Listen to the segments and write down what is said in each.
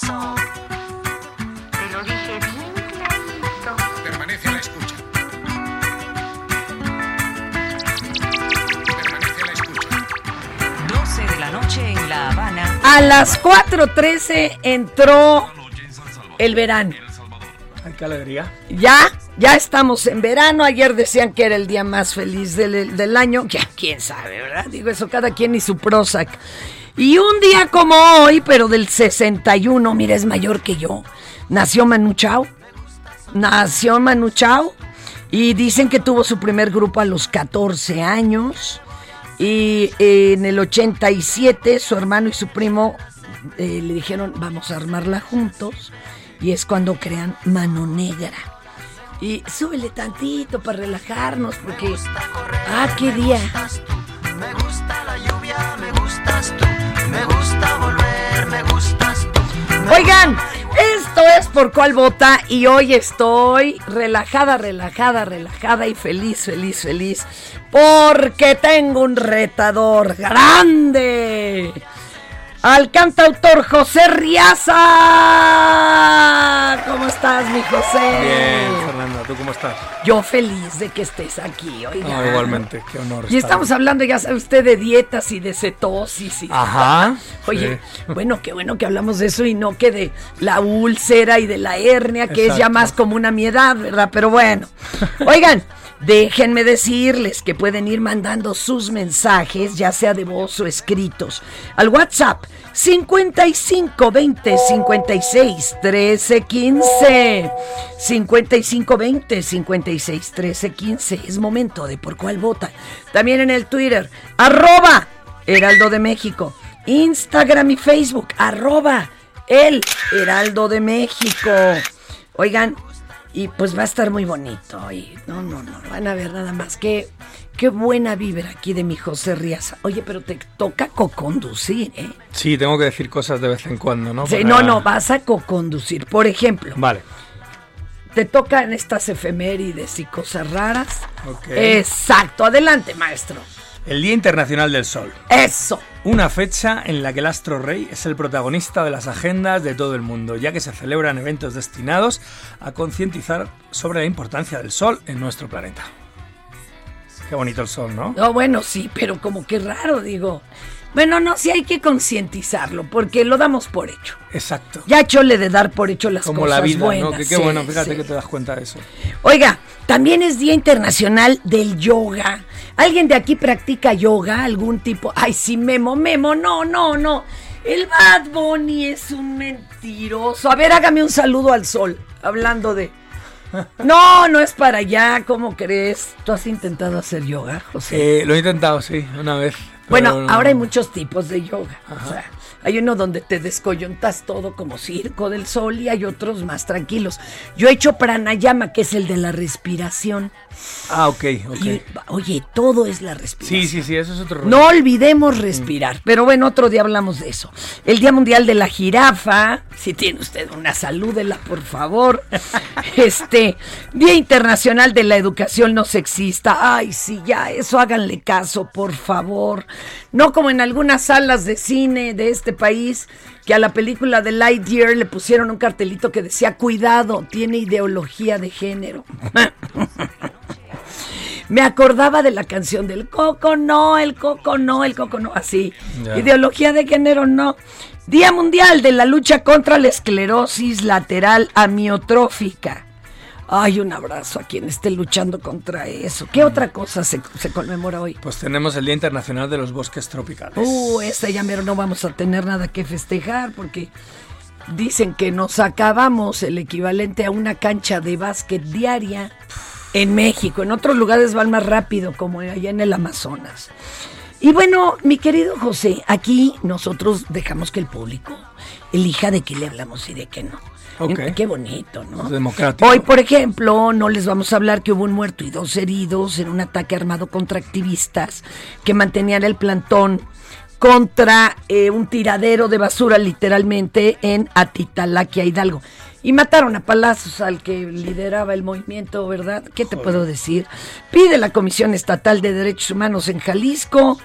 Corazón. Te lo dije bien clarito. Permanece a la escucha. Permanece a la escucha. 12 de la noche en La Habana. A las 4.13 entró el verano. Ay, qué alegría. Ya, ya estamos en verano. Ayer decían que era el día más feliz del, del año. Ya, quién sabe, ¿verdad? Digo eso, cada quien y su Prozac. Y un día como hoy, pero del 61, mira, es mayor que yo. Nació Manu Chao. Nació Manu Chao. Y dicen que tuvo su primer grupo a los 14 años. Y eh, en el 87 su hermano y su primo eh, le dijeron, vamos a armarla juntos. Y es cuando crean Mano Negra. Y súbele tantito para relajarnos, porque... Ah, qué día. Me gusta la lluvia, me gustas tú. Oigan, esto es por cuál vota y hoy estoy relajada, relajada, relajada y feliz, feliz, feliz. Porque tengo un retador grande. Al cantautor José Riaza. ¿Cómo estás, mi José? Bien, Fernanda, ¿tú cómo estás? Yo feliz de que estés aquí, oiga. No, igualmente, qué honor. Y estamos hablando, ya sabe usted, de dietas y de cetosis. Y Ajá, Oye, sí. bueno, qué bueno que hablamos de eso y no que de la úlcera y de la hernia, que es ya más común a mi edad, ¿verdad? Pero bueno. Oigan, déjenme decirles que pueden ir mandando sus mensajes, ya sea de voz o escritos, al WhatsApp 55 20 56 13 15. 55 20 56 13 15. Es momento de por cuál vota. También en el Twitter, arroba Heraldo de México. Instagram y Facebook, arroba el Heraldo de México. Oigan, y pues va a estar muy bonito. Y no, no, no, van a ver nada más. Qué, qué buena vibra aquí de mi José Riaza. Oye, pero te toca coconducir, ¿eh? Sí, tengo que decir cosas de vez en cuando, ¿no? Sí, Para- no, no, vas a coconducir. Por ejemplo, Vale. te tocan estas efemérides y cosas raras. Ok. Exacto, adelante, maestro. El Día Internacional del Sol. Eso. Una fecha en la que el astro rey es el protagonista de las agendas de todo el mundo, ya que se celebran eventos destinados a concientizar sobre la importancia del sol en nuestro planeta. Qué bonito el sol, ¿no? No, bueno, sí, pero como que raro, digo. Bueno, no, sí hay que concientizarlo, porque lo damos por hecho. Exacto. Ya chole de dar por hecho las Como cosas la vida, buenas. ¿no? Que qué sí, bueno, fíjate sí. que te das cuenta de eso. Oiga, también es Día Internacional del Yoga. ¿Alguien de aquí practica yoga? ¿Algún tipo? Ay, sí, Memo, Memo, no, no, no. El Bad Bunny es un mentiroso. A ver, hágame un saludo al sol, hablando de... No, no es para allá, ¿cómo crees? ¿Tú has intentado hacer yoga, José? Eh, lo he intentado, sí, una vez, Bueno, ahora hay muchos tipos de yoga. O sea, hay uno donde te descoyuntas todo como circo del sol y hay otros más tranquilos. Yo he hecho pranayama, que es el de la respiración. Ah, ok, ok. Y, oye, todo es la respiración. Sí, sí, sí, eso es otro rollo. No olvidemos respirar. Pero bueno, otro día hablamos de eso. El Día Mundial de la Jirafa. Si tiene usted una, salúdela, por favor. Este, Día Internacional de la Educación No Sexista. Ay, sí, ya, eso háganle caso, por favor. No como en algunas salas de cine de este país, que a la película de Lightyear le pusieron un cartelito que decía, cuidado, tiene ideología de género. Me acordaba de la canción del Coco no, el Coco no, el Coco no, así. Ideología de género no. Día Mundial de la lucha contra la esclerosis lateral amiotrófica. Ay, un abrazo a quien esté luchando contra eso. ¿Qué otra cosa se, se conmemora hoy? Pues tenemos el Día Internacional de los Bosques Tropicales. Uh, esta ya mero no vamos a tener nada que festejar porque dicen que nos acabamos el equivalente a una cancha de básquet diaria en México. En otros lugares van más rápido, como allá en el Amazonas. Y bueno, mi querido José, aquí nosotros dejamos que el público elija de qué le hablamos y de qué no. Ok. En- Qué bonito, ¿no? Democrático. Hoy, por ejemplo, no les vamos a hablar que hubo un muerto y dos heridos en un ataque armado contra activistas que mantenían el plantón contra eh, un tiradero de basura, literalmente, en Atitalaquia, Hidalgo. Y mataron a palazos al que lideraba el movimiento, ¿verdad? ¿Qué te puedo decir? Pide la Comisión Estatal de Derechos Humanos en Jalisco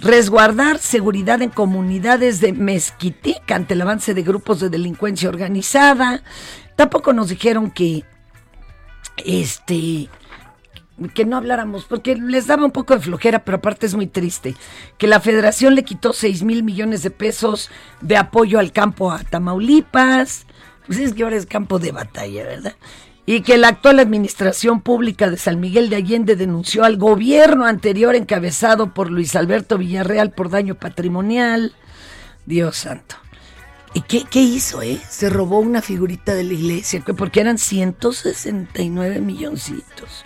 resguardar seguridad en comunidades de Mezquitic ante el avance de grupos de delincuencia organizada. Tampoco nos dijeron que este que no habláramos, porque les daba un poco de flojera, pero aparte es muy triste, que la federación le quitó 6 mil millones de pesos de apoyo al campo a Tamaulipas, pues es que ahora es campo de batalla, ¿verdad? Y que la actual administración pública de San Miguel de Allende denunció al gobierno anterior encabezado por Luis Alberto Villarreal por daño patrimonial. Dios santo. ¿Y qué, qué hizo, eh? Se robó una figurita de la iglesia, que- porque eran 169 milloncitos.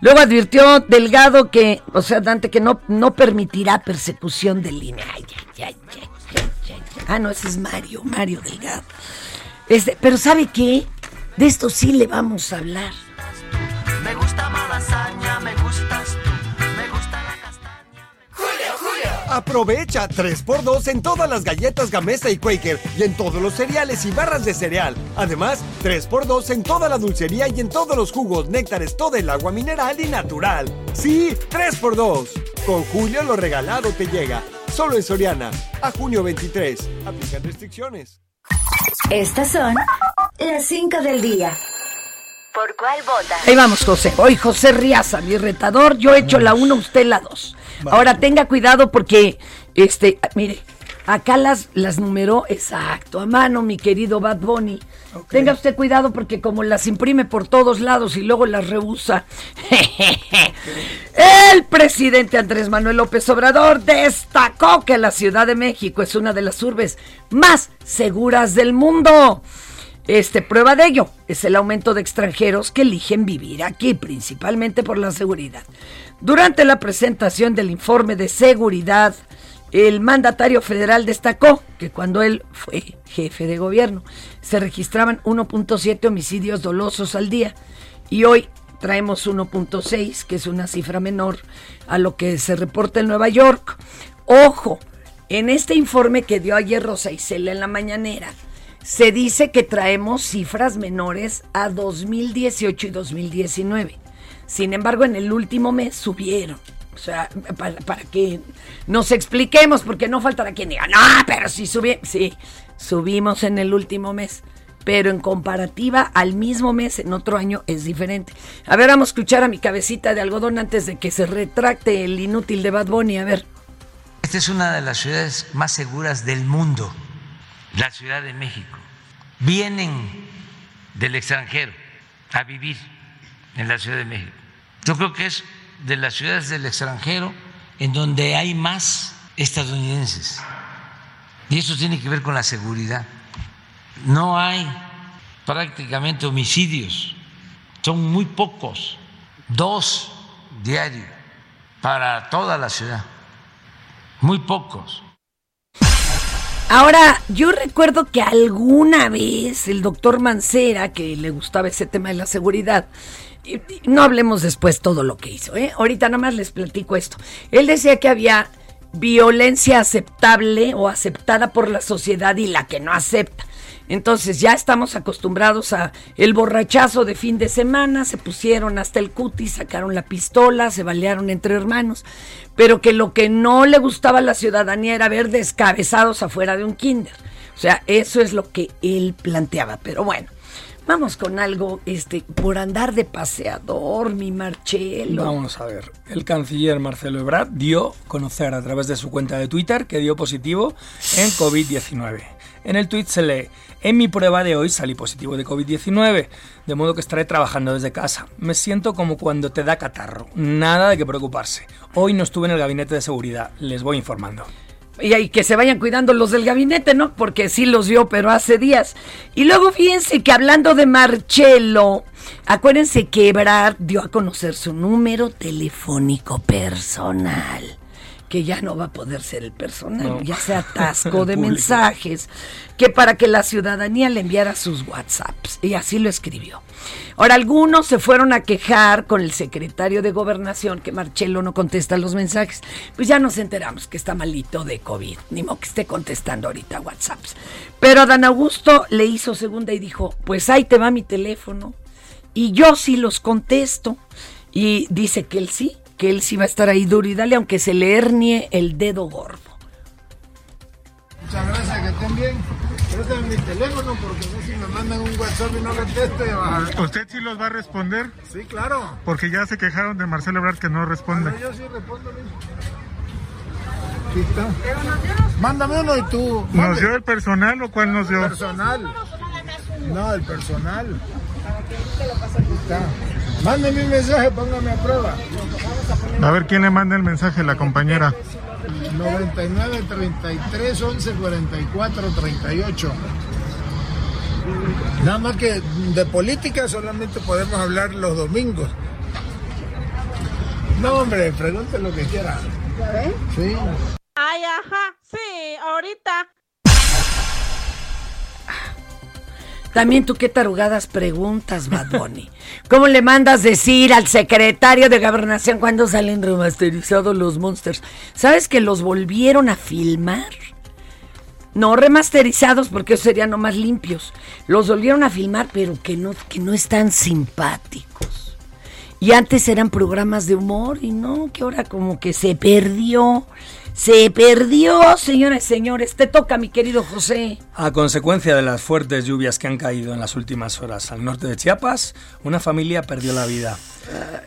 Luego advirtió Delgado que, o sea, Dante, que no, no permitirá persecución de línea. Ay, ay, ay, ay, ay, ay, ay. Ah, no, ese es Mario, Mario Delgado. Este, pero ¿sabe qué? De esto sí le vamos a hablar. Me gusta malasaña, me gustas tú, me gusta la castaña. Aprovecha 3x2 en todas las galletas Gamesa y Quaker y en todos los cereales y barras de cereal. Además, 3x2 en toda la dulcería y en todos los jugos, néctares, todo el agua mineral y natural. Sí, 3x2. Con Julio lo regalado te llega. Solo en Soriana. A junio 23. Aplican restricciones. Estas son las 5 del día. ¿Por cuál vota? Ahí vamos, José. Hoy José Riaza, mi retador. Yo he hecho la 1, usted la 2. Ahora tenga cuidado porque, este, mire, acá las, las numeró exacto, a mano, mi querido Bad Bunny. Tenga usted cuidado porque como las imprime por todos lados y luego las rehúsa. El presidente Andrés Manuel López Obrador destacó que la Ciudad de México es una de las urbes más seguras del mundo. Este prueba de ello es el aumento de extranjeros que eligen vivir aquí, principalmente por la seguridad. Durante la presentación del informe de seguridad, el mandatario federal destacó que cuando él fue jefe de gobierno se registraban 1.7 homicidios dolosos al día y hoy traemos 1.6, que es una cifra menor a lo que se reporta en Nueva York. Ojo, en este informe que dio ayer Rosa Isela en la mañanera, se dice que traemos cifras menores a 2018 y 2019. Sin embargo, en el último mes subieron. O sea, para, que nos expliquemos, porque no faltará quien diga, no, pero sí subimos. Sí, subimos en el último mes. Pero en comparativa al mismo mes en otro año es diferente. A ver, vamos a escuchar a mi cabecita de algodón antes de que se retracte el inútil de Bad Bunny. A ver. Esta es una de las ciudades más seguras del mundo, la Ciudad de México. Vienen del extranjero a vivir en la Ciudad de México. Yo creo que es de las ciudades del extranjero en donde hay más estadounidenses. Y eso tiene que ver con la seguridad. No hay prácticamente homicidios, son muy pocos, dos diarios para toda la ciudad. muy pocos. Ahora, yo recuerdo que alguna vez el doctor Mancera, que le gustaba ese tema de la seguridad, no hablemos después todo lo que hizo, ¿eh? Ahorita nada más les platico esto. Él decía que había violencia aceptable o aceptada por la sociedad y la que no acepta. Entonces ya estamos acostumbrados a el borrachazo de fin de semana, se pusieron hasta el cutis, sacaron la pistola, se balearon entre hermanos, pero que lo que no le gustaba a la ciudadanía era ver descabezados afuera de un kinder. O sea, eso es lo que él planteaba, pero bueno. Vamos con algo, este, por andar de paseador, mi Marcelo. Vamos a ver. El canciller Marcelo Ebrard dio a conocer a través de su cuenta de Twitter que dio positivo en COVID-19. En el tweet se lee, en mi prueba de hoy salí positivo de COVID-19, de modo que estaré trabajando desde casa. Me siento como cuando te da catarro, nada de qué preocuparse. Hoy no estuve en el gabinete de seguridad, les voy informando. Y, y que se vayan cuidando los del gabinete, ¿no? Porque sí los vio, pero hace días. Y luego fíjense que hablando de Marcelo, acuérdense que Ebrard dio a conocer su número telefónico personal que ya no va a poder ser el personal, No. ya se atascó de mensajes, que para que la ciudadanía le enviara sus WhatsApps, y así lo escribió. Ahora, algunos se fueron a quejar con el secretario de Gobernación que Marcelo no contesta los mensajes. Pues ya nos enteramos que está malito de COVID, ni modo que esté contestando ahorita WhatsApps. Pero Dan Augusto le hizo segunda y dijo, pues ahí te va mi teléfono, y yo sí los contesto. Y dice que él sí, que él sí va a estar ahí duro y dale, aunque se le hernie el dedo gordo. Muchas gracias, que estén bien. Préstame mi teléfono porque no si me mandan un WhatsApp y no contesto. a- ¿Usted sí los va a responder? Sí, claro. Porque ya se quejaron de Marcelo Ebrard que no responde. Yo sí respondo. Luis. Aquí está. Mándame uno y tú. ¿Nos mande. dio el personal o cuál nos dio? Personal. No, el personal. Mándame un mensaje, póngame a prueba. A ver quién le manda el mensaje, la compañera. 99 33 11 44 38. Nada más que de política solamente podemos hablar los domingos. No, hombre, pregunte lo que quiera. Sí. Ay, ajá, sí, ahorita. También tú qué tarugadas preguntas, Bad Bunny. ¿Cómo le mandas decir al secretario de gobernación cuando salen remasterizados los Monsters? ¿Sabes que los volvieron a filmar? No remasterizados porque esos serían nomás limpios. Los volvieron a filmar, pero que no, que no están simpáticos. Y antes eran programas de humor y no, que ahora como que se perdió. Se perdió, señoras y señores. Te toca, mi querido José. A consecuencia de las fuertes lluvias que han caído en las últimas horas al norte de Chiapas, una familia perdió la vida.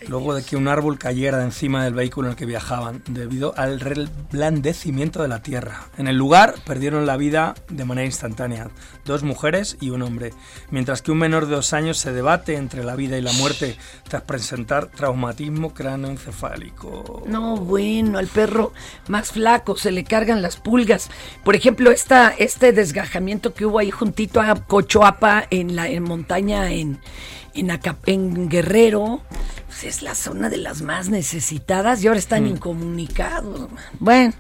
Luego de que un árbol cayera de encima del vehículo en el que viajaban, debido al reblandecimiento de la tierra. En el lugar perdieron la vida de manera instantánea dos mujeres y un hombre, mientras que un menor de dos años se debate entre la vida y la muerte tras presentar traumatismo cráneoencefálico. No, bueno, al perro más flaco se le cargan las pulgas. Por ejemplo, esta, este desgajamiento que hubo ahí juntito a Cochoapa en la en montaña en, en, Aca- en Guerrero, pues es la zona de las más necesitadas y ahora están incomunicados. man. Bueno,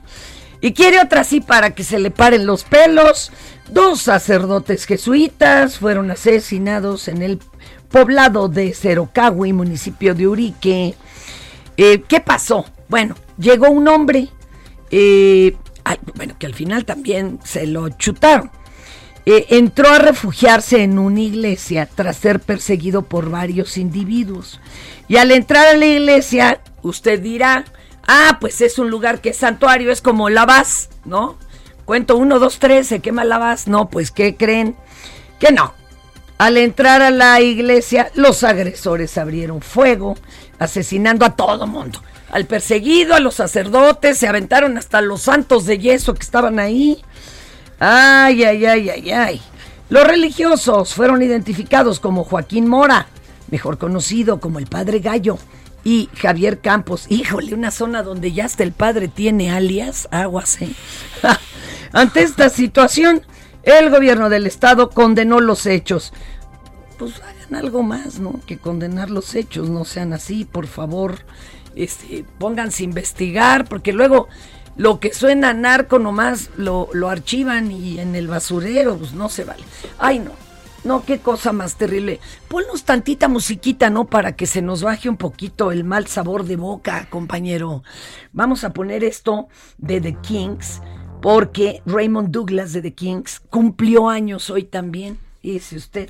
y quiere otra así para que se le paren los pelos. Dos sacerdotes jesuitas fueron asesinados en el poblado de Cerocahui, municipio de Urique. Eh, ¿Qué pasó? Bueno, llegó un hombre, eh, bueno, que al final también se lo chutaron. Eh, entró a refugiarse en una iglesia tras ser perseguido por varios individuos. Y al entrar a la iglesia, usted dirá, ah, pues es un lugar que es santuario, es como la Vaz, ¿no? Cuento uno, dos, tres, se quema la Vaz. No, pues, ¿qué creen? Que no. Al entrar a la iglesia, los agresores abrieron fuego, asesinando a todo mundo. Al perseguido, a los sacerdotes, se aventaron hasta los santos de yeso que estaban ahí. Ay, ay, ay, ay, ay. Los religiosos fueron identificados como Joaquín Mora, mejor conocido como el Padre Gallo, y Javier Campos. Híjole, una zona donde ya hasta el padre tiene alias, aguas, ¿eh? Ante esta situación, el gobierno del estado condenó los hechos. Pues hagan algo más, ¿no? Que condenar los hechos, no sean así, por favor. Este, pónganse a investigar, porque luego lo que suena narco nomás lo, lo archivan y en el basurero, pues no se vale. Ay, no. No, qué cosa más terrible. Ponnos tantita musiquita, ¿no? Para que se nos baje un poquito el mal sabor de boca, compañero. Vamos a poner esto de The Kings, porque Raymond Douglas de The Kings cumplió años hoy también, dice usted,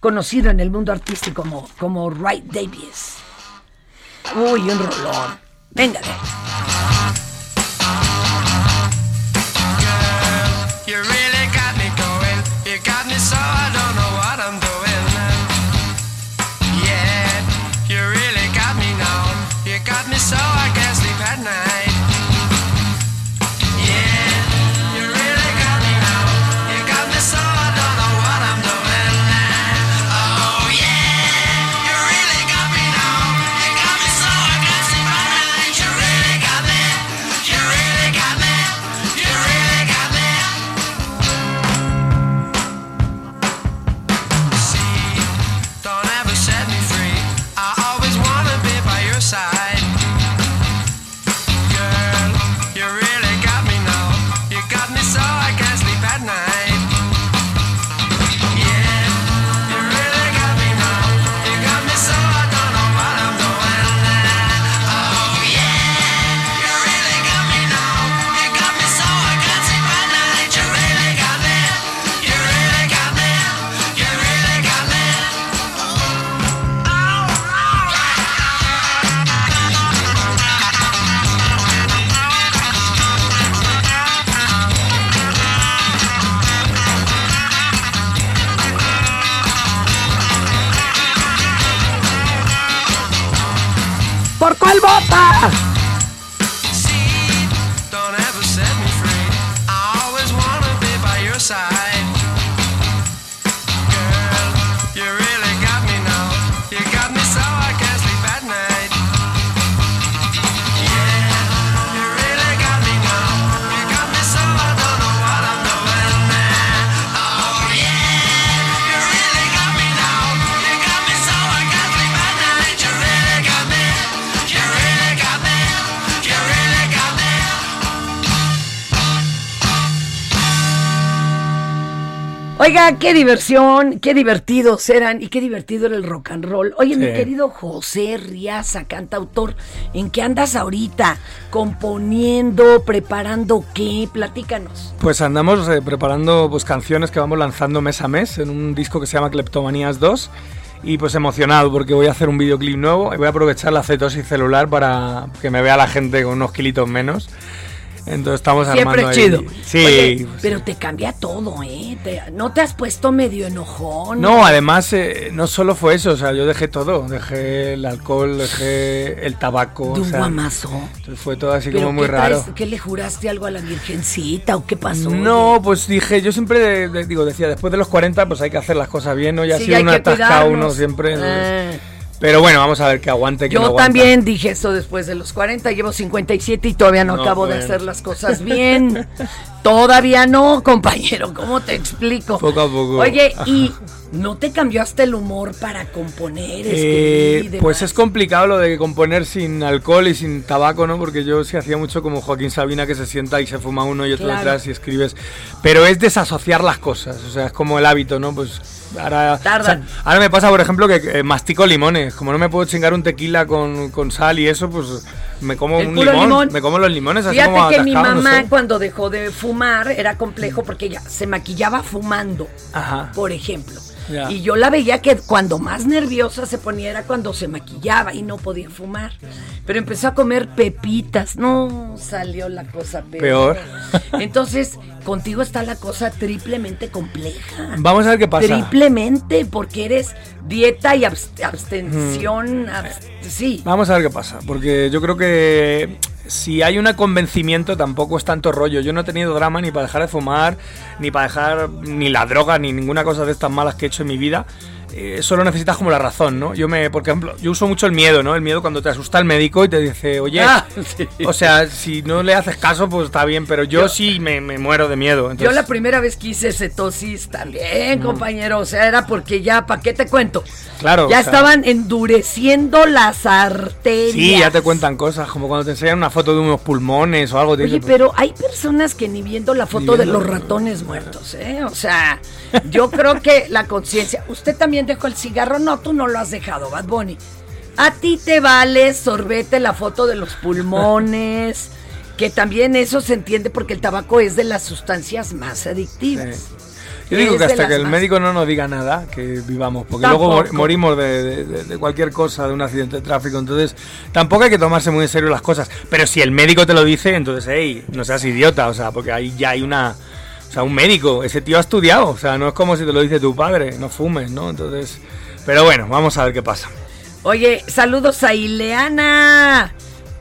conocido en el mundo artístico como, como Wright Davis. Uy, un rolón. Venga. Qué diversión, qué divertidos eran y qué divertido era el rock and roll. Oye, mi Sí. querido José Riaza, cantautor, ¿en qué andas ahorita? ¿Componiendo, preparando qué? Platícanos. Pues andamos eh, preparando pues, canciones que vamos lanzando mes a mes en un disco que se llama Cleptomanías 2 y pues emocionado porque voy a hacer un videoclip nuevo y voy a aprovechar la cetosis celular para que me vea la gente con unos kilitos menos. Entonces estamos Siempre armando chido. ahí. Sí. Oye, pero te cambia todo, ¿eh? Te- ¿No te has puesto medio enojón? No, además eh, no solo fue eso, o sea, yo dejé todo, dejé el alcohol, dejé el tabaco, De o un sea, guamazo. entonces fue todo así ¿Pero como muy raro. traes? ¿Qué le juraste algo a la virgencita o qué pasó? No, pues dije, yo siempre digo, decía, después de los 40 pues hay que hacer las cosas bien, ¿no? Ya Sí, ha sido hay una que atascado cuidarnos. uno siempre. Eh. Pero bueno, vamos a ver que aguante, que Yo también dije eso después de los 40, llevo 57 y todavía no, No, acabo de hacer las cosas bien. todavía no, compañero, ¿cómo te explico? Poco a poco. Oye, ¿y no te cambió hasta el humor para componer, escribir Eh, y demás? pues es complicado lo de componer sin alcohol y sin tabaco, ¿no? Porque yo sí hacía mucho como Joaquín Sabina que se sienta y se fuma uno y otro Claro. detrás y escribes. Pero es desasociar las cosas, o sea, es como el hábito, ¿no? Pues ahora... Tardan. o sea, ahora me pasa, por ejemplo, que eh, mastico limones. Como no me puedo chingar un tequila con, con sal y eso, pues me como un limón, limón. Me como los limones así Fíjate como que mi mamá cuando dejó de fumar era complejo porque ella se maquillaba fumando, Ajá. por ejemplo. Y yo la veía que cuando más nerviosa se ponía era cuando se maquillaba y no podía fumar. Pero empezó a comer pepitas. No, salió la cosa peor. Peor. Entonces, contigo está la cosa triplemente compleja. Vamos a ver qué pasa. Triplemente, porque eres dieta y abst- abstención. Mm. abst- sí. Vamos a ver qué pasa, porque yo creo que si hay un convencimiento tampoco es tanto rollo. Yo no he tenido drama ni para dejar de fumar, ni para dejar ni la droga, ni ninguna cosa de estas malas que he hecho en mi vida. Eh, solo necesitas como la razón, ¿no? Yo me, por ejemplo, yo uso mucho el miedo, ¿no? El miedo cuando te asusta el médico y te dice, oye, Ah, sí. o sea, si no le haces caso, pues está bien, pero yo, Yo- sí me, me muero de miedo. Yo la primera vez que hice cetosis también, Mm. compañero. O sea, era porque ya, ¿para qué te cuento? Claro, Ya o sea- estaban endureciendo las arterias. Sí, ya te cuentan cosas, como cuando te enseñan una foto de unos pulmones o algo. Oye, dicen, pero hay personas que ni viendo la foto de los ratones muertos, ¿eh? O sea, yo creo que la conciencia. ¿Usted también dejó el cigarro? No, tú no lo has dejado, Bad Bunny. A ti te vale sorbete la foto de los pulmones, que también eso se entiende porque el tabaco es de las sustancias más adictivas. Yo digo que hasta que el más- médico no nos diga nada, que vivamos, porque Tampoco. luego mor- morimos de, de- de- de cualquier cosa, de un accidente de tráfico, entonces tampoco hay que tomarse muy en serio las cosas. Pero si el médico te lo dice, entonces, hey, no seas idiota, o sea, porque ahí ya hay una... O sea, un médico, ese tío ha estudiado, o sea, no es como si te lo dice tu padre, no fumes, ¿no? Entonces, pero bueno, vamos a ver qué pasa. Oye, saludos a Ileana.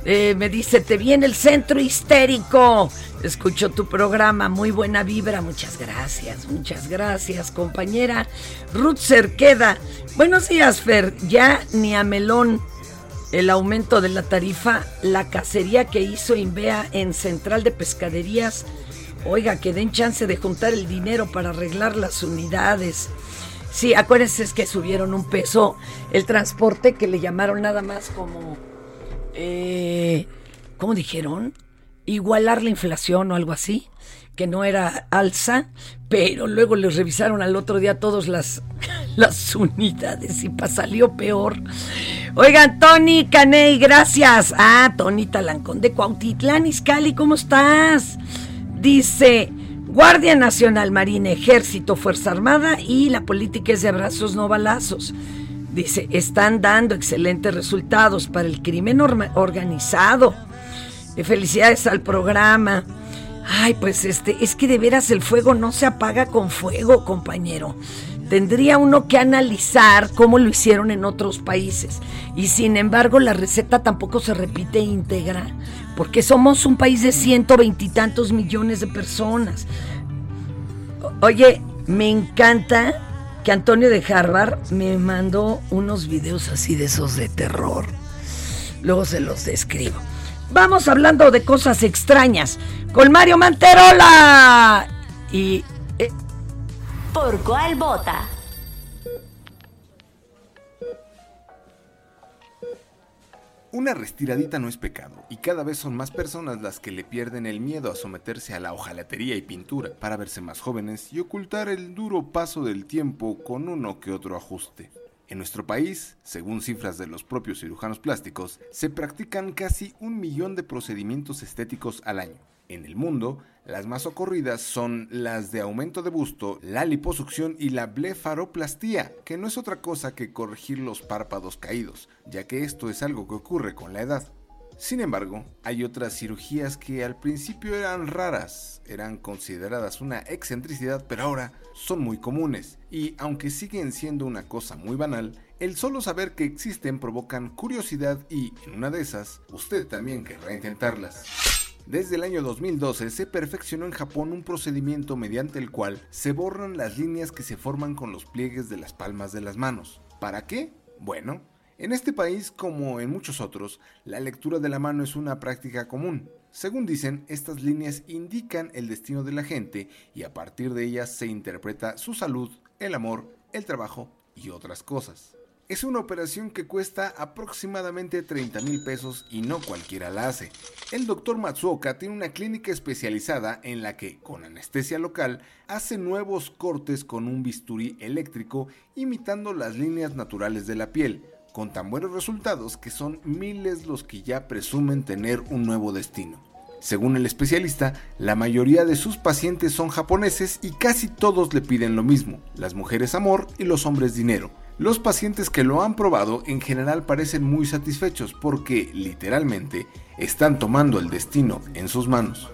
Eh, me dice, te vi en el centro histérico. Escucho tu programa, muy buena vibra. Muchas gracias, muchas gracias, compañera. Ruth Cerqueda. Buenos días, Fer. Ya ni a Melón el aumento de la tarifa, la cacería que hizo Invea en Central de Pescaderías. Oiga, que den chance de juntar el dinero para arreglar las unidades. Sí, acuérdense que subieron un peso el transporte que le llamaron nada más como, eh, ¿cómo dijeron? Igualar la inflación o algo así, que no era alza, pero luego les revisaron al otro día todas las, las unidades y salió peor. Oigan, Tony Caney, gracias. Ah, Tony Talancón de Cuautitlán, Izcalli, ¿cómo estás? Dice, Guardia Nacional, Marina, Ejército, Fuerza Armada y la política es de abrazos, no balazos. Dice, están dando excelentes resultados para el crimen organizado. Felicidades al programa. Ay, pues este, es que de veras el fuego no se apaga con fuego, compañero. Tendría uno que analizar cómo lo hicieron en otros países. Y sin embargo, la receta tampoco se repite íntegra, porque somos un país de ciento veintitantos millones de personas. Oye, me encanta que Antonio de Harvard me mandó unos videos así de esos de terror. Luego se los describo. Vamos hablando de cosas extrañas con Mario Manterola. Y ¿Por cuál vota? Una restiradita no es pecado, y cada vez son más personas las que le pierden el miedo a someterse a la hojalatería y pintura para verse más jóvenes y ocultar el duro paso del tiempo con uno que otro ajuste. En nuestro país, según cifras de los propios cirujanos plásticos, se practican casi un millón de procedimientos estéticos al año. En el mundo, las más ocurridas son las de aumento de busto, la liposucción y la blefaroplastía, que no es otra cosa que corregir los párpados caídos, ya que esto es algo que ocurre con la edad. Sin embargo, hay otras cirugías que al principio eran raras, eran consideradas una excentricidad, pero ahora son muy comunes. Y aunque siguen siendo una cosa muy banal, el solo saber que existen provocan curiosidad y, en una de esas, usted también querrá intentarlas. Desde el año 2012 se perfeccionó en Japón un procedimiento mediante el cual se borran las líneas que se forman con los pliegues de las palmas de las manos. ¿Para qué? Bueno, en este país, como en muchos otros, la lectura de la mano es una práctica común. Según dicen, estas líneas indican el destino de la gente y a partir de ellas se interpreta su salud, el amor, el trabajo y otras cosas. Es una operación que cuesta aproximadamente 30 mil pesos y no cualquiera la hace. El doctor Matsuoka tiene una clínica especializada en la que, con anestesia local, hace nuevos cortes con un bisturí eléctrico imitando las líneas naturales de la piel, con tan buenos resultados que son miles los que ya presumen tener un nuevo destino. Según el especialista, la mayoría de sus pacientes son japoneses y casi todos le piden lo mismo, las mujeres amor y los hombres dinero. Los pacientes que lo han probado en general parecen muy satisfechos porque, literalmente, están tomando el destino en sus manos.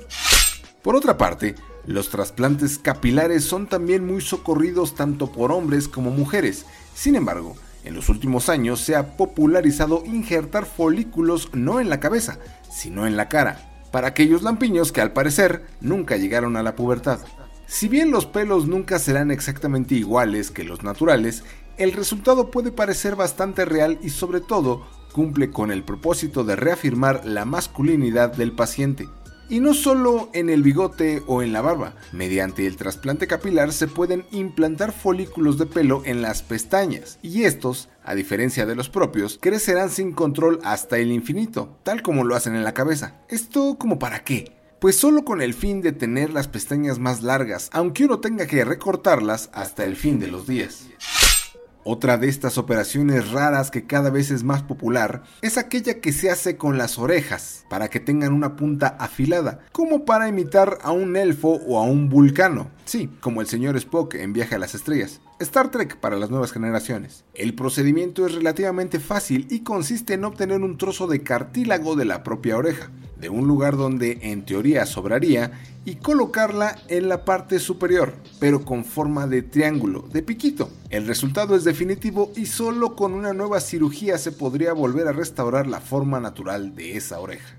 Por otra parte, los trasplantes capilares son también muy socorridos tanto por hombres como mujeres. Sin embargo, en los últimos años se ha popularizado injertar folículos no en la cabeza, sino en la cara, para aquellos lampiños que al parecer nunca llegaron a la pubertad. Si bien los pelos nunca serán exactamente iguales que los naturales, el resultado puede parecer bastante real y sobre todo cumple con el propósito de reafirmar la masculinidad del paciente. Y no solo en el bigote o en la barba, mediante el trasplante capilar se pueden implantar folículos de pelo en las pestañas, y estos, a diferencia de los propios, crecerán sin control hasta el infinito, tal como lo hacen en la cabeza. ¿Esto como para qué? Pues solo con el fin de tener las pestañas más largas, aunque uno tenga que recortarlas hasta el fin de los días. Otra de estas operaciones raras que cada vez es más popular es aquella que se hace con las orejas, para que tengan una punta afilada, como para imitar a un elfo o a un vulcano. Sí, como el señor Spock en Viaje a las Estrellas. Star Trek para las nuevas generaciones. El procedimiento es relativamente fácil y consiste en obtener un trozo de cartílago de la propia oreja, un lugar donde en teoría sobraría, y colocarla en la parte superior, pero con forma de triángulo, de piquito. El resultado es definitivo y solo con una nueva cirugía se podría volver a restaurar la forma natural de esa oreja.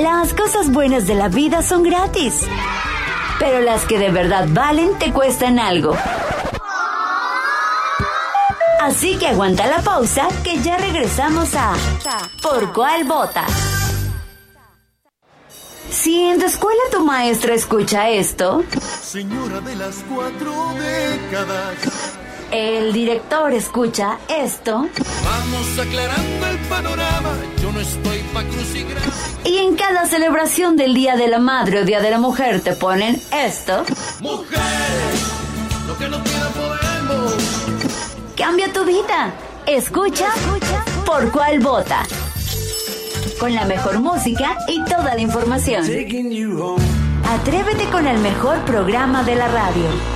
Las cosas buenas de la vida son gratis. Pero las que de verdad valen te cuestan algo. Así que aguanta la pausa que ya regresamos a ¿Por cuál vota? Si en tu escuela tu maestra escucha esto, Señora de las cuatro décadas. el director escucha esto, Vamos aclarando el panorama. Yo no estoy pa' y en cada celebración del Día de la Madre o Día de la Mujer te ponen esto, Mujeres, lo que no tiene podemos. cambia tu vida. Escucha por cuál vota. Con la mejor música y toda la información. Atrévete con el mejor programa de la radio.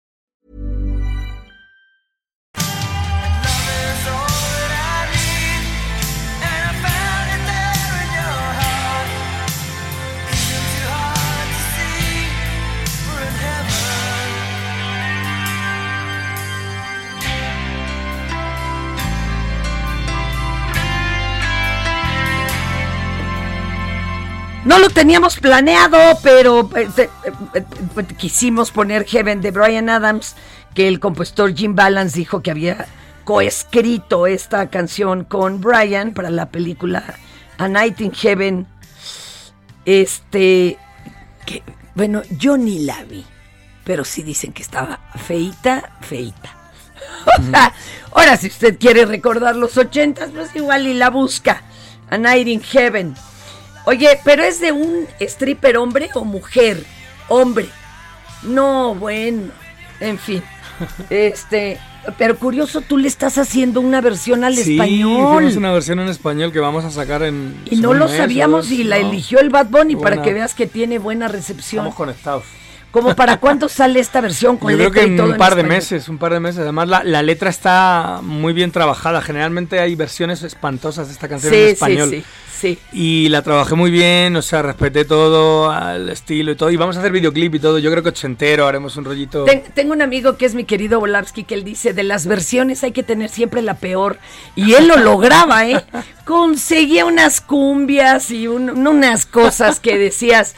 No lo teníamos planeado, pero eh, eh, eh, quisimos poner Heaven de Brian Adams, que el compositor Jim Balance dijo que había coescrito esta canción con Brian para la película A Night in Heaven. Este, que, bueno, yo ni la vi, pero sí dicen que estaba feita, feita. O sea, ahora si usted quiere recordar los ochentas, pues igual y la busca. A Night in Heaven. Oye, pero es de un stripper hombre o mujer. Hombre. No, bueno. En fin. Este. Pero curioso, tú le estás haciendo una versión al Sí, español. hicimos una versión en español que vamos a sacar en. Y no lo mes sabíamos y la eligió el Bad Bunny para que veas que tiene buena recepción. Estamos conectados. ¿Cómo para cuándo sale esta versión con Yo creo que en un par de meses, un par de meses. Además, la, la letra está muy bien trabajada. Generalmente hay versiones espantosas de esta canción Sí, en sí, español. sí, sí. Y la trabajé muy bien, o sea, respeté todo, al estilo y todo. Y vamos a hacer videoclip y todo. Yo creo que ochentero, haremos un rollito. Ten- tengo un amigo que es mi querido Volavsky que él dice, de las versiones hay que tener siempre la peor. Y él lo lograba, ¿eh? Conseguía unas cumbias y un- unas cosas que decías,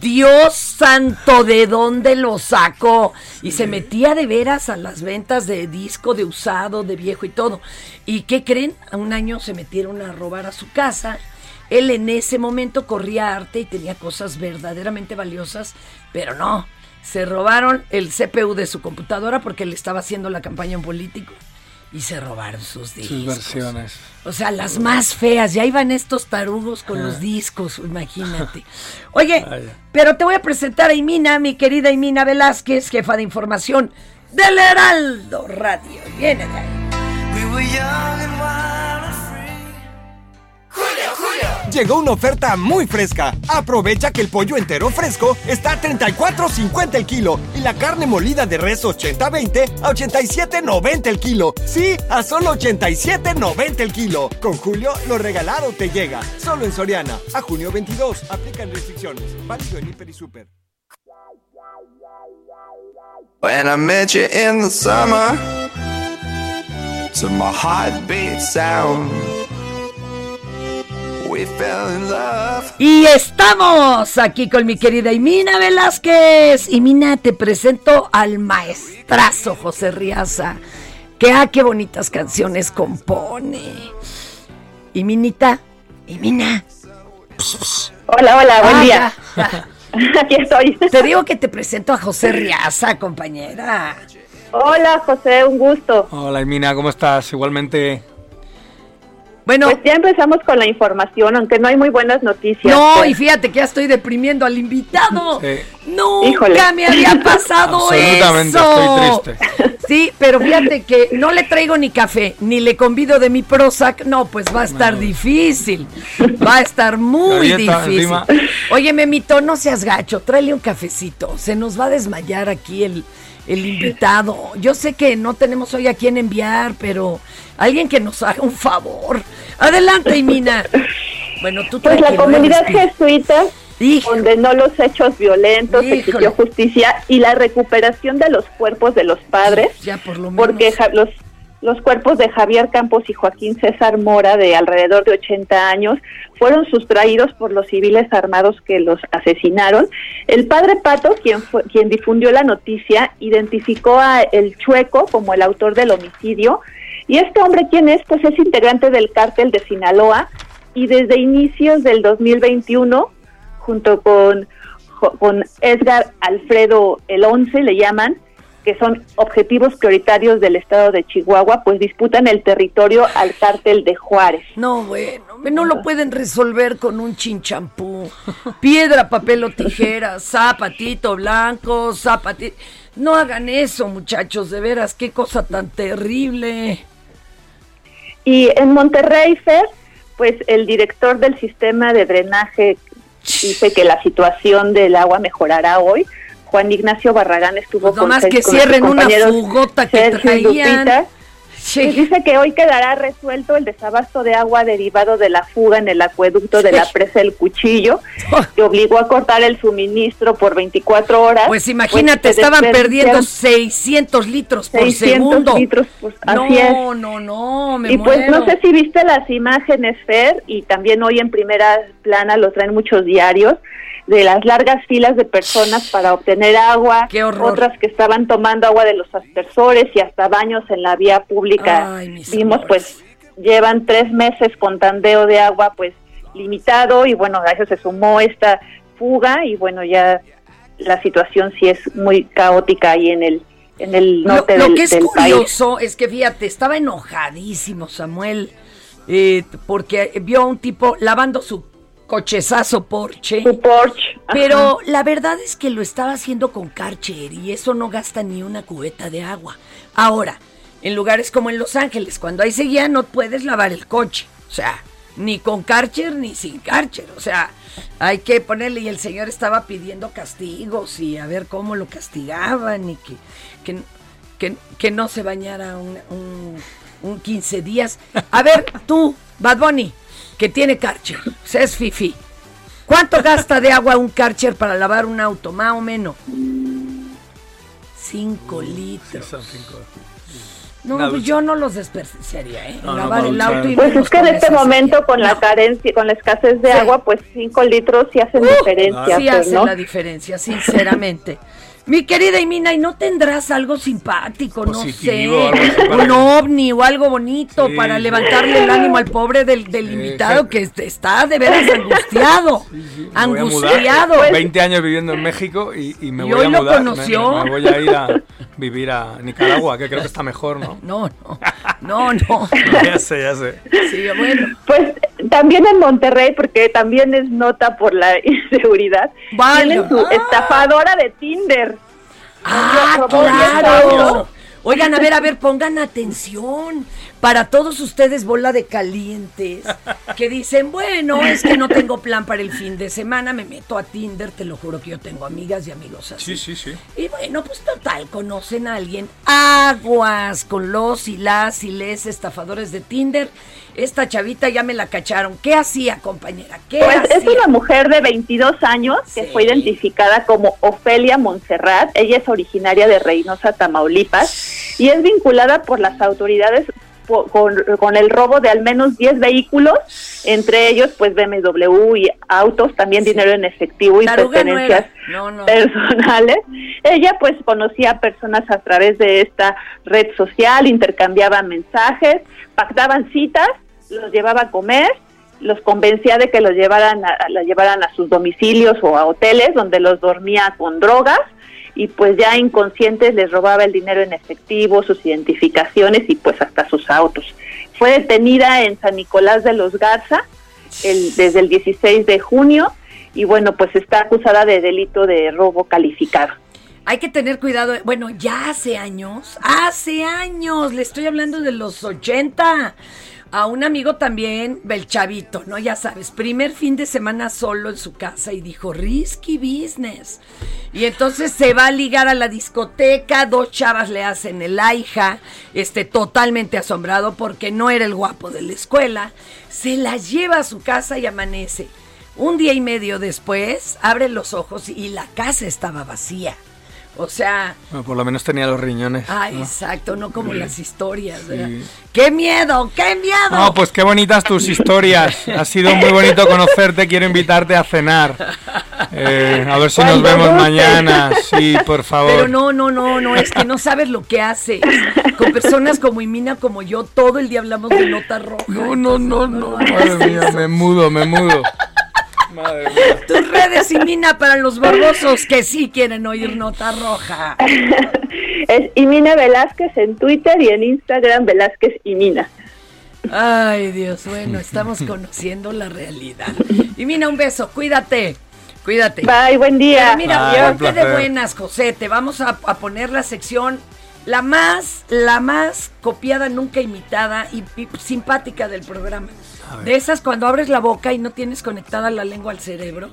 Dios santo, ¿de dónde lo sacó? Y se metía de veras a las ventas de disco, de usado, de viejo y todo. ¿Y qué creen? A un año se metieron a robar a su casa. Él en ese momento corría arte y tenía cosas verdaderamente valiosas, pero no, se robaron el CPU de su computadora porque le estaba haciendo la campaña en político y se robaron sus discos. Sus versiones. O sea, las más feas, ya iban estos tarugos con los discos, imagínate. Oye, pero te voy a presentar a Imina, mi querida Imina Velázquez, jefa de información del Heraldo Radio. Viene de ahí. Llegó una oferta muy fresca. Aprovecha que el pollo entero fresco está a 34.50 el kilo y la carne molida de res 80-20 a 87.90 el kilo. Sí, a solo 87.90 el kilo. Con Julio, lo regalado te llega. Solo en Soriana. A junio 22. Aplican restricciones. Válido en Hiper y Super. When I met you in the summer, to my heartbeat sound, we fell in love. Y estamos aquí con mi querida Imina Velázquez. Imina, te presento al maestrazo José Riaza, que ah, qué bonitas canciones compone. Iminita, Imina. Hola, hola, buen Ah, día. ya, ya. Aquí estoy. Te digo que te presento a José Riaza, compañera. Hola, José, un gusto. Hola, Emina, ¿cómo estás? Igualmente. Bueno. Pues ya empezamos con la información, aunque no hay muy buenas noticias. No, pues. y fíjate que ya estoy deprimiendo al invitado. Sí. Nunca Híjole. me había pasado Absolutamente, eso. estoy triste. Sí, pero fíjate que no le traigo ni café, ni le convido de mi Prozac. No, pues va a estar difícil. Va a estar muy Galleta difícil. encima. Oye, Memito, no seas gacho, tráele un cafecito. Se nos va a desmayar aquí el, el invitado. Yo sé que no tenemos hoy a quién enviar, pero alguien que nos haga un favor. Adelante, Imina. Bueno, tú Pues la comunidad jesuita condenó los hechos violentos, exigió justicia y la recuperación de los cuerpos de los padres, Ya por lo menos. porque los, los cuerpos de Javier Campos y Joaquín César Mora, de alrededor de 80 años, fueron sustraídos por los civiles armados que los asesinaron. El padre Pato, quien, fue, quien difundió la noticia, identificó a el Chueco como el autor del homicidio. Y este hombre, ¿quién es? Pues es integrante del cártel de Sinaloa y desde inicios del 2021, junto con, con Edgar Alfredo el 11, le llaman, que son objetivos prioritarios del estado de Chihuahua, pues disputan el territorio al cártel de Juárez. No, bueno, no lo pueden resolver con un chinchampú. Piedra, papel o tijera, zapatito blanco, zapatito. No hagan eso, muchachos, de veras, qué cosa tan terrible. Y en Monterrey, Fer, pues el director del sistema de drenaje dice que la situación del agua mejorará hoy. Juan Ignacio Barragán estuvo Pues nomás con, que con cierren una compañeros fugota que Sergio y traían. Lupita. Pues dice que hoy quedará resuelto el desabasto de agua derivado de la fuga en el acueducto de la presa del Cuchillo, que obligó a cortar el suministro por 24 horas. Pues imagínate, Pues, se estaban perdiendo 600 litros por 600 segundo. litros, pues, no, así es. no, no, me y pues muero. no sé si viste las imágenes, Fer, y también hoy en primera plana lo traen muchos diarios, de las largas filas de personas para obtener agua, otras que estaban tomando agua de los aspersores y hasta baños en la vía pública. Ay, Vimos pues llevan tres meses con tandeo de agua pues limitado y bueno, a eso se sumó esta fuga y bueno, ya la situación sí es muy caótica ahí en el en el Lo, norte lo del, que es del país. curioso es que fíjate, estaba enojadísimo Samuel eh, porque vio a un tipo lavando su cochezazo Porsche. Su Porsche. ajá. Pero la verdad es que lo estaba haciendo con Karcher y eso no gasta ni una cubeta de agua. Ahora, en lugares como en Los Ángeles, cuando hay sequía no puedes lavar el coche. O sea, ni con Karcher ni sin Karcher. O sea, hay que ponerle. Y el señor estaba pidiendo castigos y a ver cómo lo castigaban y que, que, que, que no se bañara un, un, un 15 días. A ver, tú, Bad Bunny, que tiene Karcher, o sea, es fifi. ¿Cuánto gasta de agua un Karcher para lavar un auto? Más o menos. 5 litros. Son cinco. No, pues yo no los desperdiciaría, ¿eh? No, no, Lavar el auto y Pues es que en este momento con la carencia, con la escasez de agua, pues 5 litros sí hacen diferencia, Sí pues, hace ¿no? la diferencia, sinceramente. Mi querida Imina, ¿y no tendrás algo simpático, no sé, algo un ovni o algo bonito Sí. para levantarle el ánimo al pobre del, del invitado que est- está de veras angustiado, Me voy a mudar. angustiado. 20 años viviendo en México y, y me Y voy a lo mudar. Me- conoció. Me, voy a ir a vivir a Nicaragua, que creo que está mejor, ¿no? No, no, no, no. ya sé, ya sé. Sí, bueno. Pues también en Monterrey, porque también es nota por la inseguridad, Vaya. tienen su estafadora de Tinder. Ah, claro. Oigan, a ver, a ver, pongan atención. Para todos ustedes, bola de calientes, que dicen, bueno, es que no tengo plan para el fin de semana, me meto a Tinder, te lo juro que yo tengo amigas y amigos así. Sí, sí, sí. Y bueno, pues total, conocen a alguien. Aguas con los y las y les estafadores de Tinder. Esta chavita ya me la cacharon. ¿Qué hacía, compañera? ¿Qué Pues hacía? es una mujer de 22 años que fue identificada como Ofelia Montserrat. Ella es originaria de Reynosa, Tamaulipas, y es vinculada por las autoridades con, con el robo de al menos 10 vehículos, entre ellos pues BMW y autos, también dinero en efectivo y no pertenencias. No, no. personales. Ella pues conocía a personas a través de esta red social, intercambiaban mensajes, pactaban citas, los llevaba a comer, los convencía de que los llevaran a- la llevaran a sus domicilios o a hoteles donde los dormía con drogas y pues ya inconscientes les robaba el dinero en efectivo, sus identificaciones y pues hasta sus autos. Fue detenida en San Nicolás de los Garza el- desde el 16 de junio y bueno, pues está acusada de delito de robo calificado. Hay que tener cuidado. Bueno, ya hace años, hace años, le estoy hablando de los 80. A un amigo también, el chavito, ¿no? Ya sabes, primer fin de semana solo en su casa y dijo, risky business. Y entonces se va a ligar a la discoteca, dos chavas le hacen el hija, este, totalmente asombrado porque no era el guapo de la escuela. Se las lleva a su casa y amanece. Un día y medio después, abre los ojos y la casa estaba vacía. O sea, Bueno, por lo menos tenía los riñones. ah, ¿no? exacto, no como las historias. ¿verdad? Sí. ¡Qué miedo! ¡Qué miedo! No, pues qué bonitas tus historias. Ha sido muy bonito conocerte. Quiero invitarte a cenar. Eh, a ver si nos vemos mañana. Sí, por favor. Pero no, no, no, no, es que no sabes lo que hace. Con personas como Imina, como yo, todo el día hablamos de nota roja. No, no, no, no. Madre mía, me mudo, me mudo. Madre mía. Tus redes, Imina, para los barbosos que sí quieren oír nota roja. Es Imina Velázquez en Twitter y en Instagram Velázquez Imina. Ay, Dios, bueno, estamos conociendo la realidad. Imina, un beso, cuídate. Cuídate. Bye, buen día. Pero mira, ponte de buenas, José. Te vamos a, a poner la sección la más, la más copiada, nunca imitada y, y simpática del programa. A. De esas cuando abres la boca y no tienes conectada la lengua al cerebro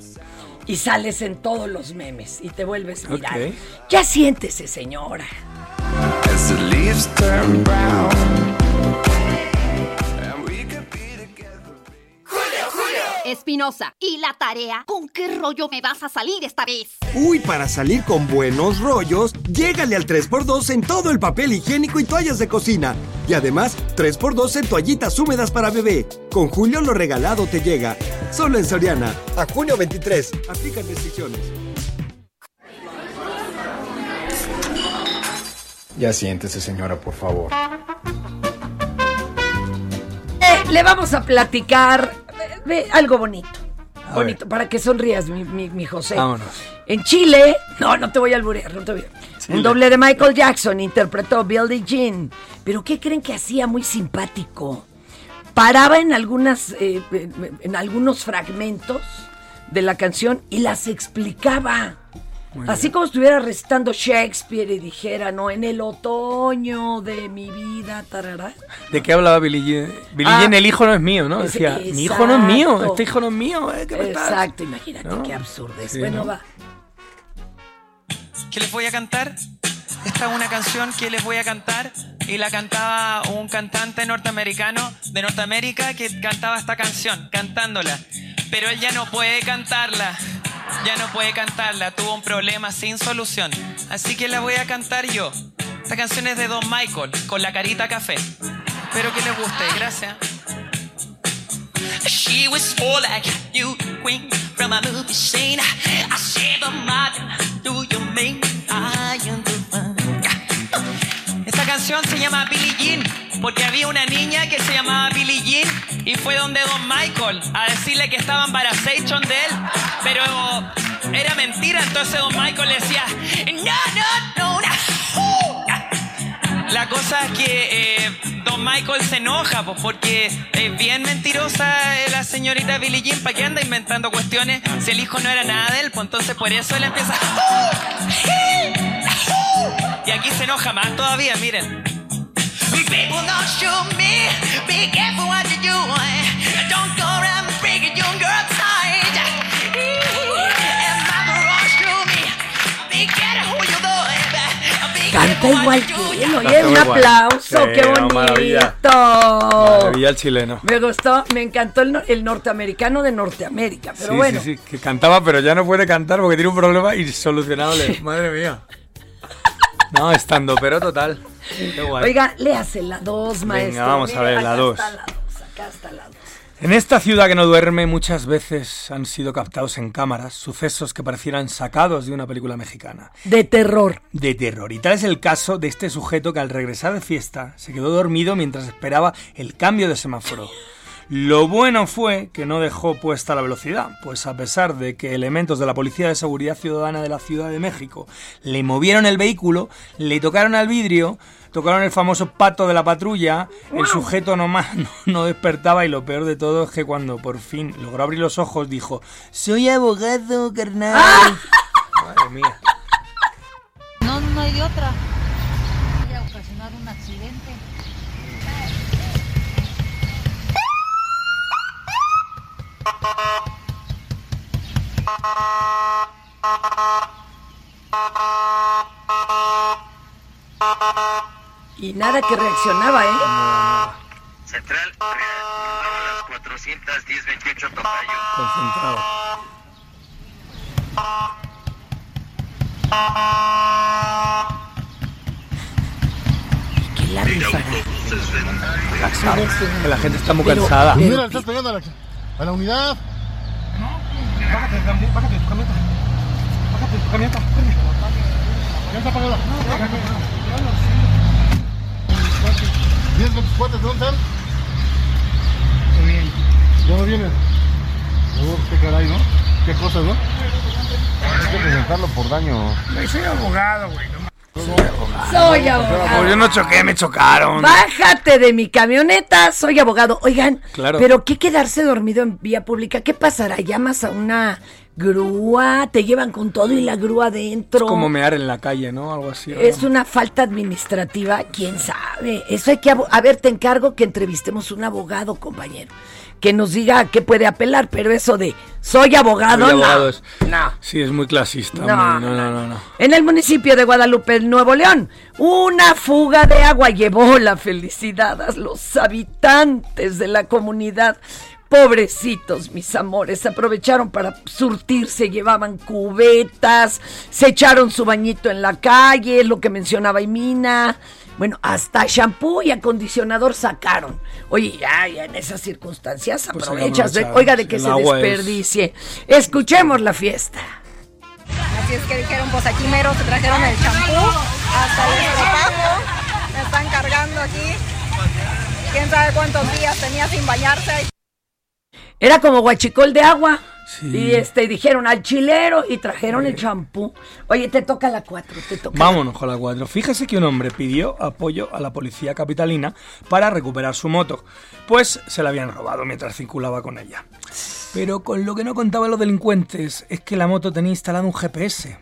y sales en todos los memes y te vuelves viral. Ok. Ya siéntese, señora. As the leaves turn brown. Espinosa, ¿y la tarea? ¿Con qué rollo me vas a salir esta vez? Uy, para salir con buenos rollos, llégale al 3x2 en todo el papel higiénico y toallas de cocina. Y además, 3x2 en toallitas húmedas para bebé. Con Julio lo regalado te llega. Solo en Soriana. A junio 23. Aplican restricciones. Ya siéntese, señora, por favor. Eh, le vamos a platicar ve, algo bonito. A bonito, para que sonrías, mi, mi- mi José. Vámonos. En Chile, no, no te voy a alburear, no te voy a... Chile. Un doble de Michael Jackson interpretó Billie Jean. Pero ¿qué creen que hacía muy simpático? Paraba en algunas, eh, en algunos fragmentos de la canción y las explicaba. Muy Así bien. como estuviera recitando Shakespeare y dijera, no, en el otoño de mi vida, tarará. ¿De qué hablaba Billie Jean? Billie Ah, Jean, el hijo no es mío, ¿no? es- Decía, mi hijo no es mío, exacto. este hijo no es mío, ¿eh? ¿Qué me estás-?" Exacto, imagínate ¿No? qué absurdo es. Sí, bueno, ¿no? va. ¿Qué les voy a cantar? Esta es una canción que les voy a cantar y la cantaba un cantante norteamericano de Norteamérica que cantaba esta canción, cantándola. Pero él ya no puede cantarla, ya no puede cantarla, tuvo un problema sin solución. Así que la voy a cantar yo. Esta canción es de Don Michael, con la carita café. Espero que les guste, gracias. Esta canción se llama Billie Jean porque había una niña que se llamaba Billie Jean y fue donde Don Michael a decirle que estaba embarazation de él, pero era mentira, entonces Don Michael le decía, no, no, no, no. La cosa es que eh, Don Michael se enoja pues, porque es bien mentirosa eh, la señorita Billie Jean. ¿Para qué anda inventando cuestiones si el hijo no era nada de él? Pues entonces por eso él empieza. Y aquí se enoja más todavía, miren. People don't shoot me. Be careful what you do. Don't go around breaking your girl's heart. And mama don't shoot me. Be careful who you do. Be Canta careful what igual que él, oye, un aplauso, Sí, qué no, bonito. maravilla. Maravilla el chileno. Me gustó, me encantó el, el norteamericano de Norteamérica, pero sí, bueno. sí, sí, que cantaba, pero ya no puede cantar porque tiene un problema insolucionable. Madre mía. No, estando, pero total. Oiga, léase la dos, maestro. vamos a ver, la acá dos. está la dos, acá está la dos. En esta ciudad que no duerme muchas veces han sido captados en cámaras sucesos que parecieran sacados de una película mexicana. De terror. De terror. Y tal es el caso de este sujeto que al regresar de fiesta se quedó dormido mientras esperaba el cambio de semáforo. Lo bueno fue que no dejó puesta la velocidad, pues a pesar de que elementos de la Policía de Seguridad Ciudadana de la Ciudad de México le movieron el vehículo, le tocaron al vidrio, tocaron el famoso pato de la patrulla, el sujeto nomás no, no despertaba y lo peor de todo es que cuando por fin logró abrir los ojos dijo, soy abogado, carnal. Madre mía. No, no hay otra. Voy a ocasionar un accidente. Y nada que reaccionaba, ¿eh? Central, a las 410, 28 Tocayo. Concentrado. ¿Qué la? Que la gente está muy Pero- cansada. pero- Mira, le estás pegando a la, a la unidad. Bájate, bájate de tu camioneta. Bájate de tu camioneta. Ya está apagada. ¿Diez cuates dónde están? Ya no vienen. Oh, qué caray, ¿no? Qué cosas, ¿no? Hay que presentarlo por daño. Soy abogado, güey. no Soy abogado. Pues yo no choqué, me chocaron. Bájate de mi camioneta, soy abogado. Oigan, Claro. pero ¿qué quedarse dormido en vía pública? ¿Qué pasará? ¿Llamas a una grúa? ¿Te llevan con todo y la grúa dentro? Es como mear en la calle, ¿no? Algo así. ¿no? Es una falta administrativa, quién sabe. Eso hay que. A ver, te encargo que entrevistemos un abogado, compañero. Que nos diga a qué puede apelar, pero eso de soy abogado, Soy no. es- No. Sí, es muy clasista. No, no, no, no. En el municipio de Guadalupe, Nuevo León, una fuga de agua llevó la felicidad a los habitantes de la comunidad. Pobrecitos, mis amores, aprovecharon para surtirse, llevaban cubetas, se echaron su bañito en la calle, lo que mencionaba Imina. Bueno, hasta shampoo y acondicionador sacaron. Oye, ya, ya en esas circunstancias Pues aprovechas, de- oiga, de que El se es- desperdicie. Escuchemos la fiesta. Así es que dijeron, pues aquí mero se trajeron el champú, hasta el estropajo, me están cargando aquí. Quién sabe cuántos días tenía sin bañarse. Era como guachicol de agua. Sí. Y este dijeron al chilero y trajeron el champú. Oye, te toca la 4, te toca. la- Vámonos con la 4. Fíjese que un hombre pidió apoyo a la policía capitalina para recuperar su moto, pues se la habían robado mientras circulaba con ella. Pero con lo que no contaban los delincuentes es que la moto tenía instalado un GPS.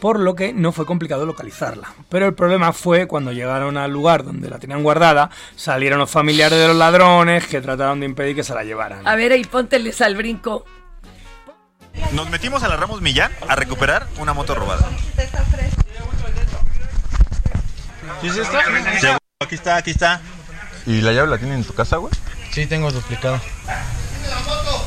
Por lo que no fue complicado localizarla. Pero el problema fue cuando llegaron al lugar donde la tenían guardada, salieron los familiares de los ladrones que trataron de impedir que se la llevaran. A ver, ahí pónteles al brinco. Nos metimos a la Ramos Millán a recuperar una moto robada. ¿Sí es esta? Sí, aquí está, aquí está. ¿Y la llave la tienen en tu casa, güey? Sí, tengo duplicado. Más no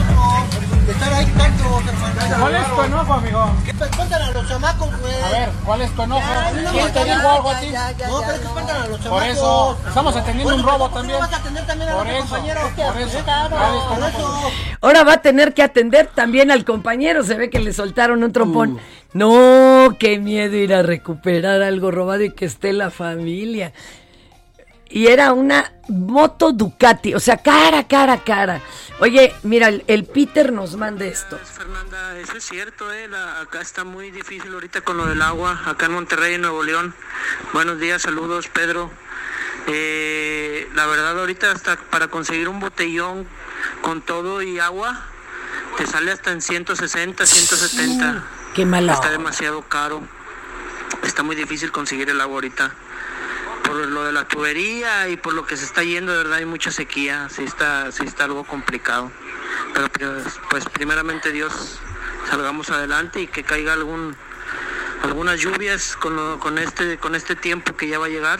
Estar ahí tanto, hermano. ¿Cuál es tu enojo, amigo? Que espantan a los chamacos, güey. A ver, ¿cuál es tu enojo? ¿Quién te dijo algo a ti? No, pero es que espantan a los chamacos. Por eso, estamos atendiendo un robo ¿por qué también. no vas a atender también a Por los eso, compañeros? por eso. Claro, ¿Cuál es tu por enojo? eso. Ahora va a tener que atender también al compañero. Se ve que le soltaron un trompón. No, qué miedo ir a recuperar algo robado y que esté la familia. Y era una moto Ducati, o sea, cara, cara, cara. Oye, mira, el, el Peter nos manda esto. Fernanda, eso es cierto, eh, la- acá está muy difícil ahorita con lo del agua, acá en Monterrey, en Nuevo León. Buenos días, saludos, Pedro. Eh, la verdad, ahorita hasta para conseguir un botellón con todo y agua, te sale hasta en 160, 170. Qué mala Está demasiado caro. Está muy difícil conseguir el agua ahorita. Lo de la tubería y por lo que se está yendo, de verdad hay mucha sequía. Sí está, sí está algo complicado. Pero pues, pues primeramente Dios salgamos adelante y que caiga algún algunas lluvias con, lo- con este con este tiempo que ya va a llegar.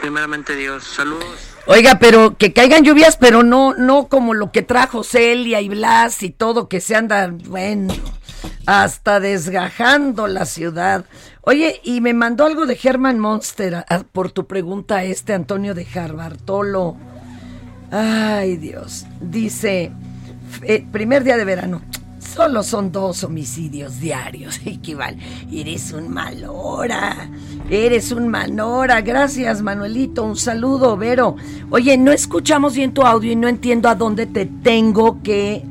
Primeramente Dios. Saludos. Oiga, pero que caigan lluvias, pero no, no como lo que trajo Celia y Blas y todo, que se andan, bueno, hasta desgajando la ciudad. Oye, y me mandó algo de Herman Monster a- a- por tu pregunta a este Antonio de Jarbartolo. Ay, Dios. Dice, eh, primer día de verano. Solo son dos homicidios diarios. Equival. Eres un malora. Eres un manora. Gracias, Manuelito. Un saludo, Vero. Oye, no escuchamos bien tu audio y no entiendo a dónde te tengo que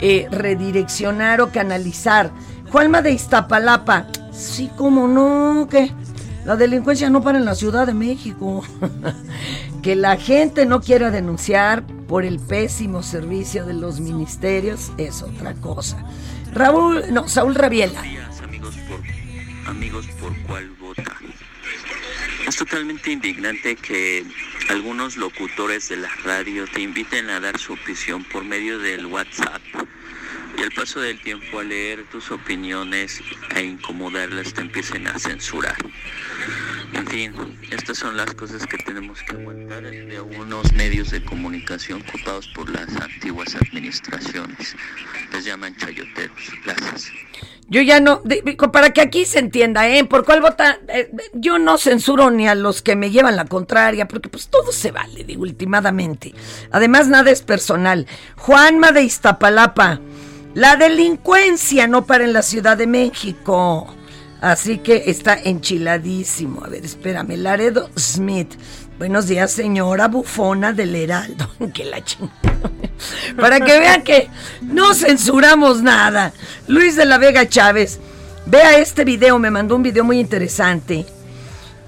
eh, redireccionar o canalizar. Juanma de Iztapalapa. Sí, cómo no, que la delincuencia no para en la Ciudad de México. que la gente no quiera denunciar por el pésimo servicio de los ministerios es otra cosa. Raúl, no, Saúl Rabiela. amigos por amigos cuál vota. Es totalmente indignante que algunos locutores de la radio te inviten a dar su opinión por medio del WhatsApp y al paso del tiempo a leer tus opiniones e incomodarlas te empiecen a censurar. En fin, estas son las cosas que tenemos que aguantar de algunos medios de comunicación ocupados por las antiguas administraciones. Les llaman chayoteros. Gracias. Yo ya no, para que aquí se entienda, ¿eh? ¿Por cuál vota? Eh, yo no censuro ni a los que me llevan la contraria, porque pues todo se vale, digo, últimamente. Además, nada es personal. Juanma de Iztapalapa, la delincuencia no para en la Ciudad de México. Así que está enchiladísimo. A ver, espérame, Laredo Smith. Buenos días, señora bufona del Heraldo. que la chingada. Para que vean que no censuramos nada. Luis de la Vega Chávez, vea este video, me mandó un video muy interesante.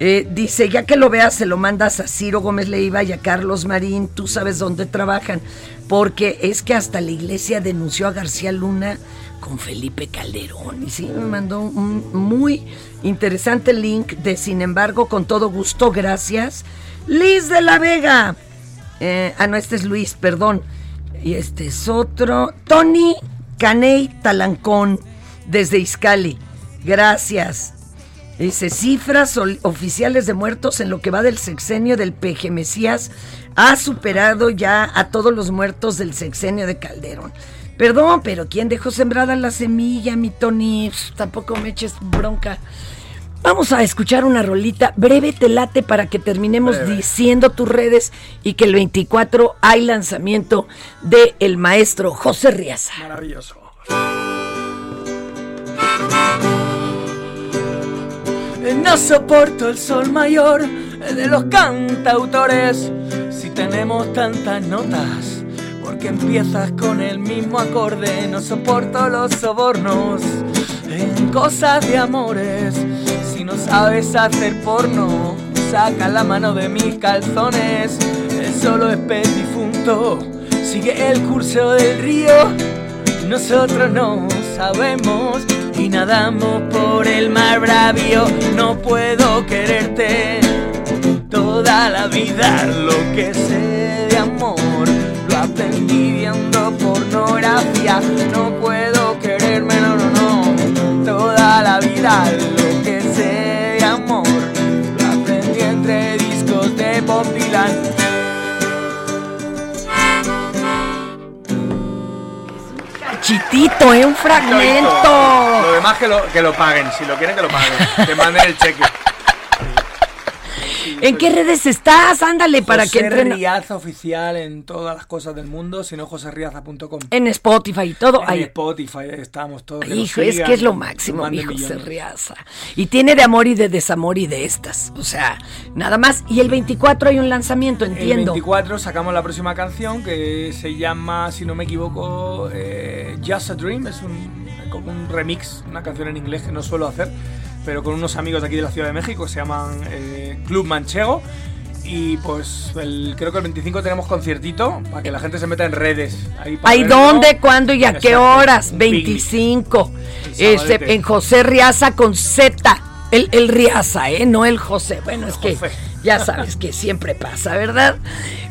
Eh, dice, ya que lo veas, se lo mandas a Ciro Gómez Leiva y a Carlos Marín, tú sabes dónde trabajan, porque es que hasta la iglesia denunció a García Luna con Felipe Calderón. Y sí, me mandó un muy interesante link de, sin embargo, con todo gusto, gracias. Liz de la Vega. Eh, ah, no, este es Luis, perdón. Y este es otro. Tony Caney Talancón, desde Izcali. Gracias. Dice, cifras oficiales de muertos en lo que va del sexenio del PG Mesías ha superado ya a todos los muertos del sexenio de Calderón. Perdón, pero ¿quién dejó sembrada la semilla, mi Tony? Pff, Tampoco me eches bronca. Vamos a escuchar una rolita breve, te late para que terminemos Breve. diciendo tus redes y que el 24 hay lanzamiento de el maestro José Riaza. Maravilloso. No soporto el sol mayor de los cantautores. Si tenemos tantas notas? Porque empiezas con el mismo acorde, no soporto los sobornos en cosas de amores. Si no sabes hacer porno, saca la mano de mis calzones. El solo es difunto, sigue el curso del río. Nosotros no sabemos y nadamos por el mar bravío. No puedo quererte toda la vida. Lo que sé de amor lo aprendí viendo pornografía. No puedo quererme, no, no, no. Toda la vida Chitito, ¿eh? Un fragmento. Lo demás que lo, que lo paguen, si lo quieren que lo paguen. Que manden el cheque. ¿En qué redes estás? Ándale, para que José entren Riaza oficial en todas las cosas del mundo, sino joserriaza.com. en Spotify y todo. En Ahí. Spotify estamos todos. que Hijo, es que es lo que máximo, mi José. Riaza. Y tiene de amor y de desamor y de estas. O sea, nada más. Y el 24 hay un lanzamiento, El entiendo. 24 sacamos la próxima canción que se llama, si no me equivoco, eh, Just a Dream. Es un, como un remix, una canción en inglés que no suelo hacer, pero con unos amigos de aquí de la Ciudad de México, se llaman eh, Club Manchego. Y pues el- creo que el 25 tenemos conciertito para que la gente se meta en redes. Ahí para ¿Hay verlo. dónde, cuándo y a qué horas? un picnic. 25. El Este, en José Riaza con Z. El, el Riaza, ¿eh? No el José. Bueno, es que ya sabes que siempre pasa, ¿verdad?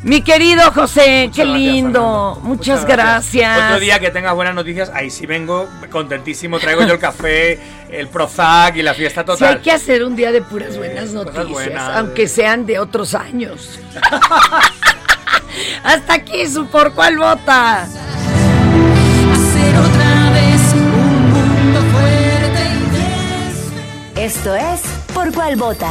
Mi querido José, qué gracias, lindo. Muchas, gracias. Otro día que tengas buenas noticias, ahí sí vengo contentísimo. Traigo yo el café, el Prozac y la fiesta Sí, total. hay que hacer un día de puras buenas noticias, buenas. aunque sean de otros años. Hasta aquí su por cuál vota. Hacer otra vez un mundo fuerte y Esto es Por cuál vota.